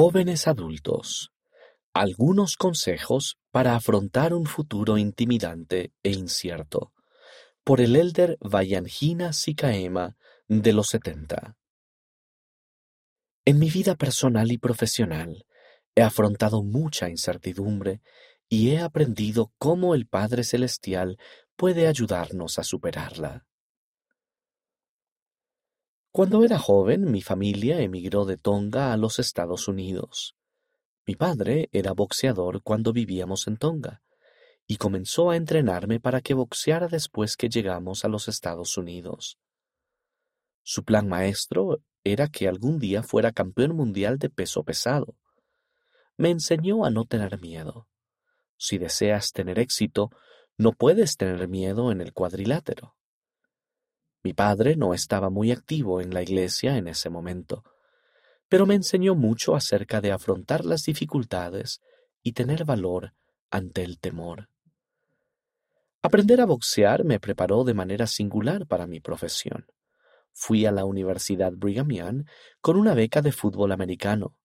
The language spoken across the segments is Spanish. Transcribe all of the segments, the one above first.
Jóvenes adultos. Algunos consejos para afrontar un futuro intimidante e incierto. Por el elder Vayangina Sikaema de los 70. En mi vida personal y profesional he afrontado mucha incertidumbre y he aprendido cómo el Padre Celestial puede ayudarnos a superarla. Cuando era joven, mi familia emigró de Tonga a los Estados Unidos. Mi padre era boxeador cuando vivíamos en Tonga y comenzó a entrenarme para que boxeara después que llegamos a los Estados Unidos. Su plan maestro era que algún día fuera campeón mundial de peso pesado. Me enseñó a no tener miedo. Si deseas tener éxito, no puedes tener miedo en el cuadrilátero. Mi padre no estaba muy activo en la iglesia en ese momento, pero me enseñó mucho acerca de afrontar las dificultades y tener valor ante el temor. Aprender a boxear me preparó de manera singular para mi profesión. Fui a la Universidad Brigham Young con una beca de fútbol americano.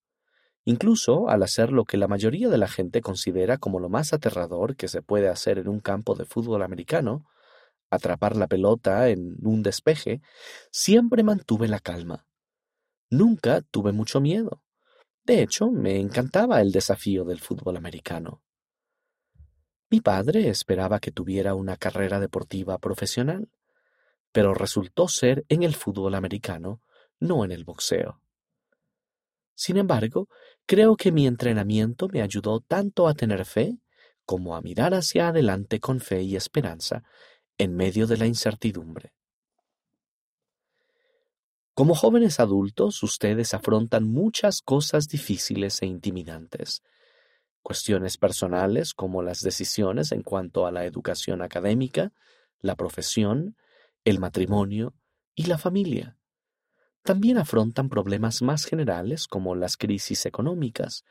Incluso al hacer lo que la mayoría de la gente considera como lo más aterrador que se puede hacer en un campo de fútbol americano, atrapar la pelota en un despeje, siempre mantuve la calma. Nunca tuve mucho miedo. De hecho, me encantaba el desafío del fútbol americano. Mi padre esperaba que tuviera una carrera deportiva profesional, pero resultó ser en el fútbol americano, no en el boxeo. Sin embargo, creo que mi entrenamiento me ayudó tanto a tener fe como a mirar hacia adelante con fe y esperanza en medio de la incertidumbre. Como jóvenes adultos, ustedes afrontan muchas cosas difíciles e intimidantes, cuestiones personales como las decisiones en cuanto a la educación académica, la profesión, el matrimonio y la familia. También afrontan problemas más generales como las crisis económicas,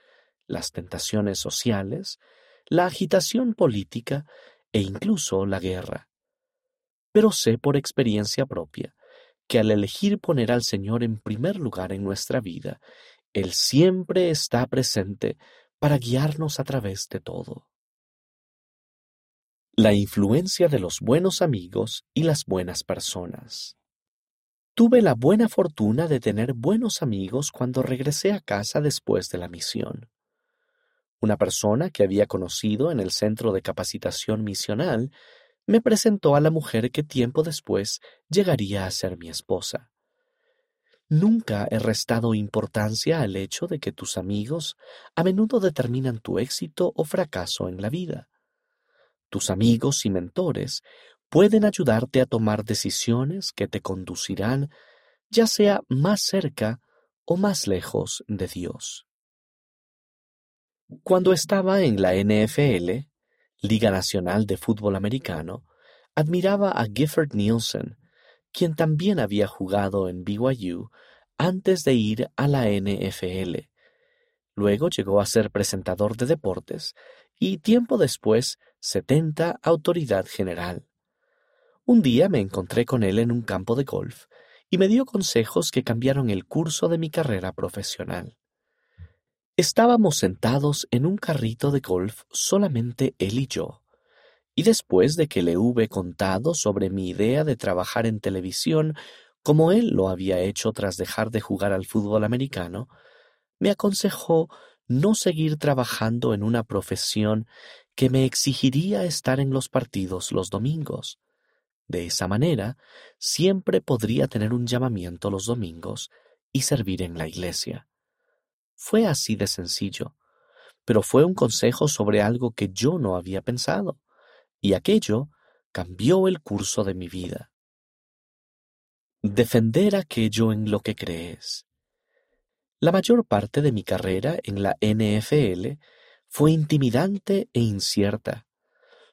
las tentaciones sociales, la agitación política e incluso la guerra pero sé por experiencia propia que al elegir poner al Señor en primer lugar en nuestra vida, Él siempre está presente para guiarnos a través de todo. La influencia de los buenos amigos y las buenas personas. Tuve la buena fortuna de tener buenos amigos cuando regresé a casa después de la misión. Una persona que había conocido en el centro de capacitación misional me presentó a la mujer que tiempo después llegaría a ser mi esposa. Nunca he restado importancia al hecho de que tus amigos a menudo determinan tu éxito o fracaso en la vida. Tus amigos y mentores pueden ayudarte a tomar decisiones que te conducirán ya sea más cerca o más lejos de Dios. Cuando estaba en la NFL, Liga Nacional de Fútbol Americano, admiraba a Gifford Nielsen, quien también había jugado en BYU antes de ir a la NFL. Luego llegó a ser presentador de deportes y tiempo después 70 autoridad general. Un día me encontré con él en un campo de golf y me dio consejos que cambiaron el curso de mi carrera profesional. Estábamos sentados en un carrito de golf solamente él y yo, y después de que le hube contado sobre mi idea de trabajar en televisión, como él lo había hecho tras dejar de jugar al fútbol americano, me aconsejó no seguir trabajando en una profesión que me exigiría estar en los partidos los domingos. De esa manera, siempre podría tener un llamamiento los domingos y servir en la iglesia. Fue así de sencillo, pero fue un consejo sobre algo que yo no había pensado, y aquello cambió el curso de mi vida. Defender aquello en lo que crees. La mayor parte de mi carrera en la NFL fue intimidante e incierta.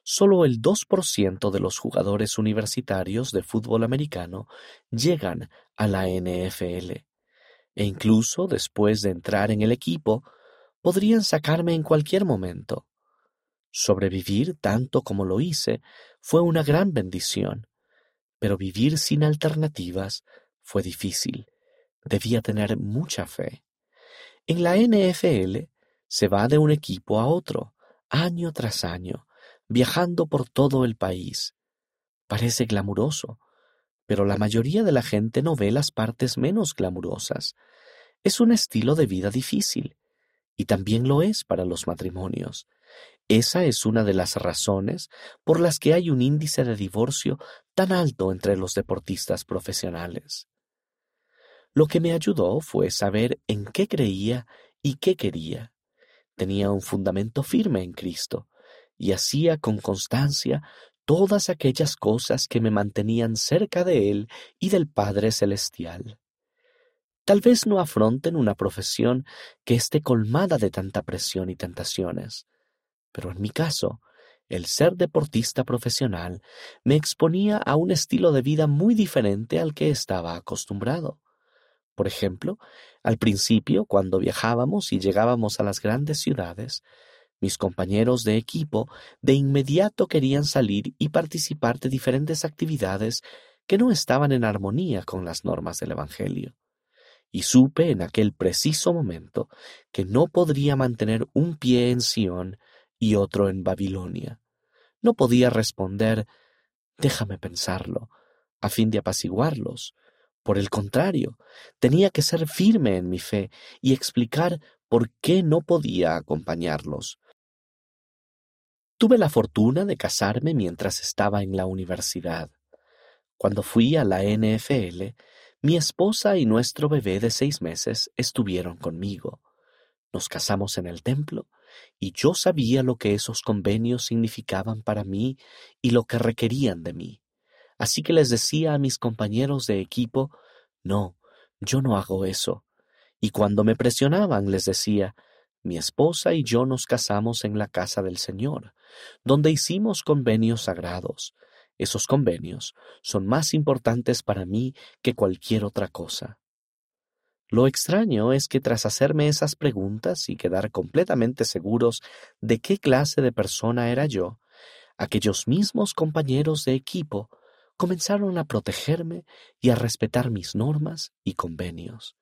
Solo el 2% de los jugadores universitarios de fútbol americano llegan a la NFL e incluso después de entrar en el equipo, podrían sacarme en cualquier momento. Sobrevivir tanto como lo hice fue una gran bendición, pero vivir sin alternativas fue difícil. Debía tener mucha fe. En la NFL se va de un equipo a otro, año tras año, viajando por todo el país. Parece glamuroso, pero la mayoría de la gente no ve las partes menos glamurosas. Es un estilo de vida difícil, y también lo es para los matrimonios. Esa es una de las razones por las que hay un índice de divorcio tan alto entre los deportistas profesionales. Lo que me ayudó fue saber en qué creía y qué quería. Tenía un fundamento firme en Cristo y hacía con constancia todas aquellas cosas que me mantenían cerca de Él y del Padre Celestial. Tal vez no afronten una profesión que esté colmada de tanta presión y tentaciones, pero en mi caso, el ser deportista profesional me exponía a un estilo de vida muy diferente al que estaba acostumbrado. Por ejemplo, al principio, cuando viajábamos y llegábamos a las grandes ciudades, mis compañeros de equipo de inmediato querían salir y participar de diferentes actividades que no estaban en armonía con las normas del Evangelio. Y supe en aquel preciso momento que no podría mantener un pie en Sión y otro en Babilonia. No podía responder déjame pensarlo, a fin de apaciguarlos. Por el contrario, tenía que ser firme en mi fe y explicar por qué no podía acompañarlos. Tuve la fortuna de casarme mientras estaba en la universidad. Cuando fui a la NFL, mi esposa y nuestro bebé de seis meses estuvieron conmigo. Nos casamos en el templo y yo sabía lo que esos convenios significaban para mí y lo que requerían de mí. Así que les decía a mis compañeros de equipo, no, yo no hago eso. Y cuando me presionaban les decía, mi esposa y yo nos casamos en la casa del Señor, donde hicimos convenios sagrados. Esos convenios son más importantes para mí que cualquier otra cosa. Lo extraño es que tras hacerme esas preguntas y quedar completamente seguros de qué clase de persona era yo, aquellos mismos compañeros de equipo comenzaron a protegerme y a respetar mis normas y convenios.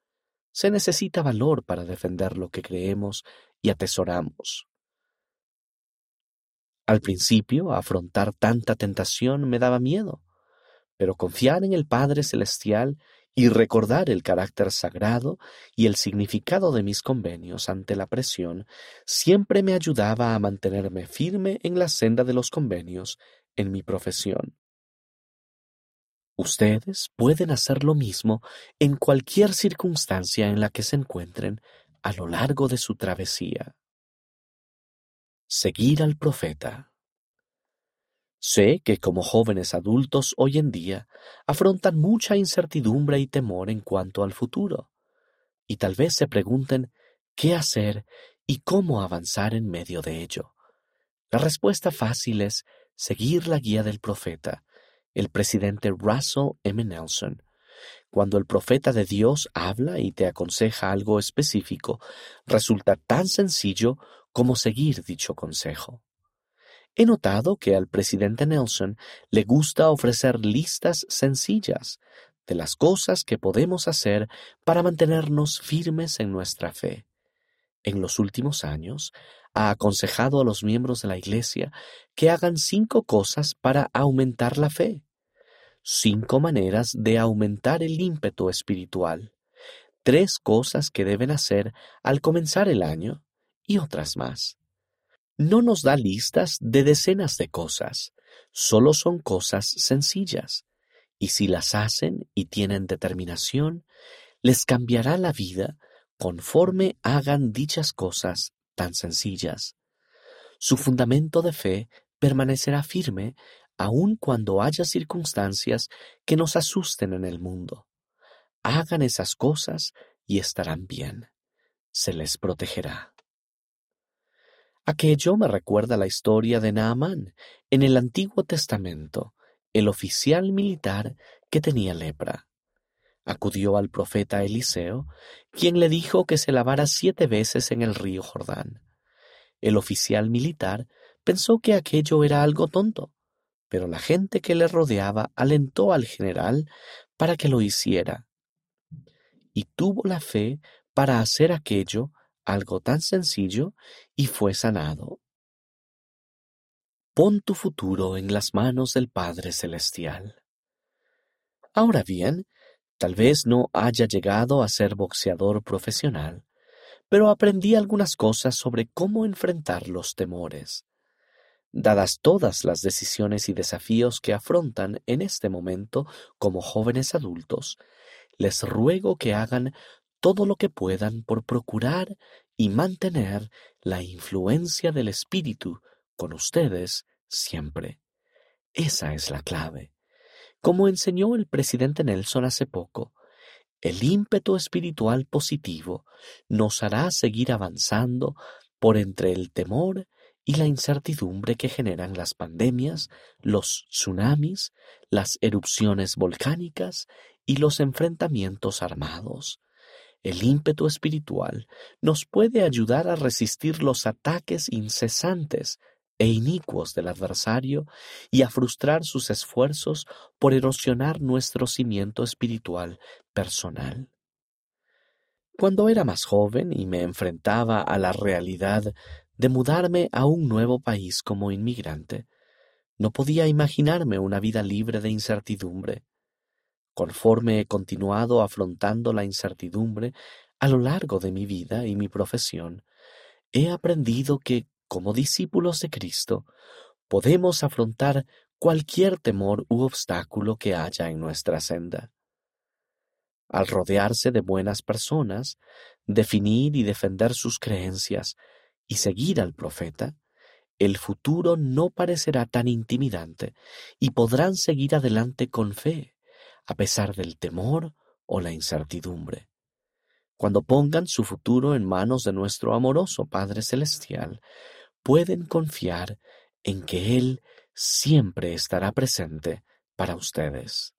Se necesita valor para defender lo que creemos y atesoramos. Al principio, afrontar tanta tentación me daba miedo, pero confiar en el Padre Celestial y recordar el carácter sagrado y el significado de mis convenios ante la presión siempre me ayudaba a mantenerme firme en la senda de los convenios en mi profesión. Ustedes pueden hacer lo mismo en cualquier circunstancia en la que se encuentren a lo largo de su travesía. Seguir al profeta. Sé que como jóvenes adultos hoy en día afrontan mucha incertidumbre y temor en cuanto al futuro, y tal vez se pregunten qué hacer y cómo avanzar en medio de ello. La respuesta fácil es seguir la guía del profeta, el presidente Russell M. Nelson. Cuando el profeta de Dios habla y te aconseja algo específico, resulta tan sencillo como seguir dicho consejo. He notado que al presidente Nelson le gusta ofrecer listas sencillas de las cosas que podemos hacer para mantenernos firmes en nuestra fe. En los últimos años, ha aconsejado a los miembros de la Iglesia que hagan cinco cosas para aumentar la fe. Cinco maneras de aumentar el ímpetu espiritual. Tres cosas que deben hacer al comenzar el año y otras más no nos da listas de decenas de cosas, solo son cosas sencillas, y si las hacen y tienen determinación, les cambiará la vida conforme hagan dichas cosas tan sencillas. Su fundamento de fe permanecerá firme aun cuando haya circunstancias que nos asusten en el mundo. Hagan esas cosas y estarán bien. Se les protegerá. Aquello me recuerda la historia de Naamán en el Antiguo Testamento, el oficial militar que tenía lepra. Acudió al profeta Eliseo, quien le dijo que se lavara siete veces en el río Jordán. El oficial militar pensó que aquello era algo tonto, pero la gente que le rodeaba alentó al general para que lo hiciera. Y tuvo la fe para hacer aquello algo tan sencillo y fue sanado. Pon tu futuro en las manos del Padre Celestial. Ahora bien, tal vez no haya llegado a ser boxeador profesional, pero aprendí algunas cosas sobre cómo enfrentar los temores. Dadas todas las decisiones y desafíos que afrontan en este momento como jóvenes adultos, les ruego que hagan todo lo que puedan por procurar y mantener la influencia del Espíritu con ustedes siempre. Esa es la clave. Como enseñó el presidente Nelson hace poco, el ímpetu espiritual positivo nos hará seguir avanzando por entre el temor y la incertidumbre que generan las pandemias, los tsunamis, las erupciones volcánicas y los enfrentamientos armados. El ímpetu espiritual nos puede ayudar a resistir los ataques incesantes e inicuos del adversario y a frustrar sus esfuerzos por erosionar nuestro cimiento espiritual personal. Cuando era más joven y me enfrentaba a la realidad de mudarme a un nuevo país como inmigrante, no podía imaginarme una vida libre de incertidumbre. Conforme he continuado afrontando la incertidumbre a lo largo de mi vida y mi profesión, he aprendido que como discípulos de Cristo, podemos afrontar cualquier temor u obstáculo que haya en nuestra senda. Al rodearse de buenas personas, definir y defender sus creencias y seguir al profeta, el futuro no parecerá tan intimidante y podrán seguir adelante con fe, a pesar del temor o la incertidumbre. Cuando pongan su futuro en manos de nuestro amoroso Padre Celestial, pueden confiar en que Él siempre estará presente para ustedes.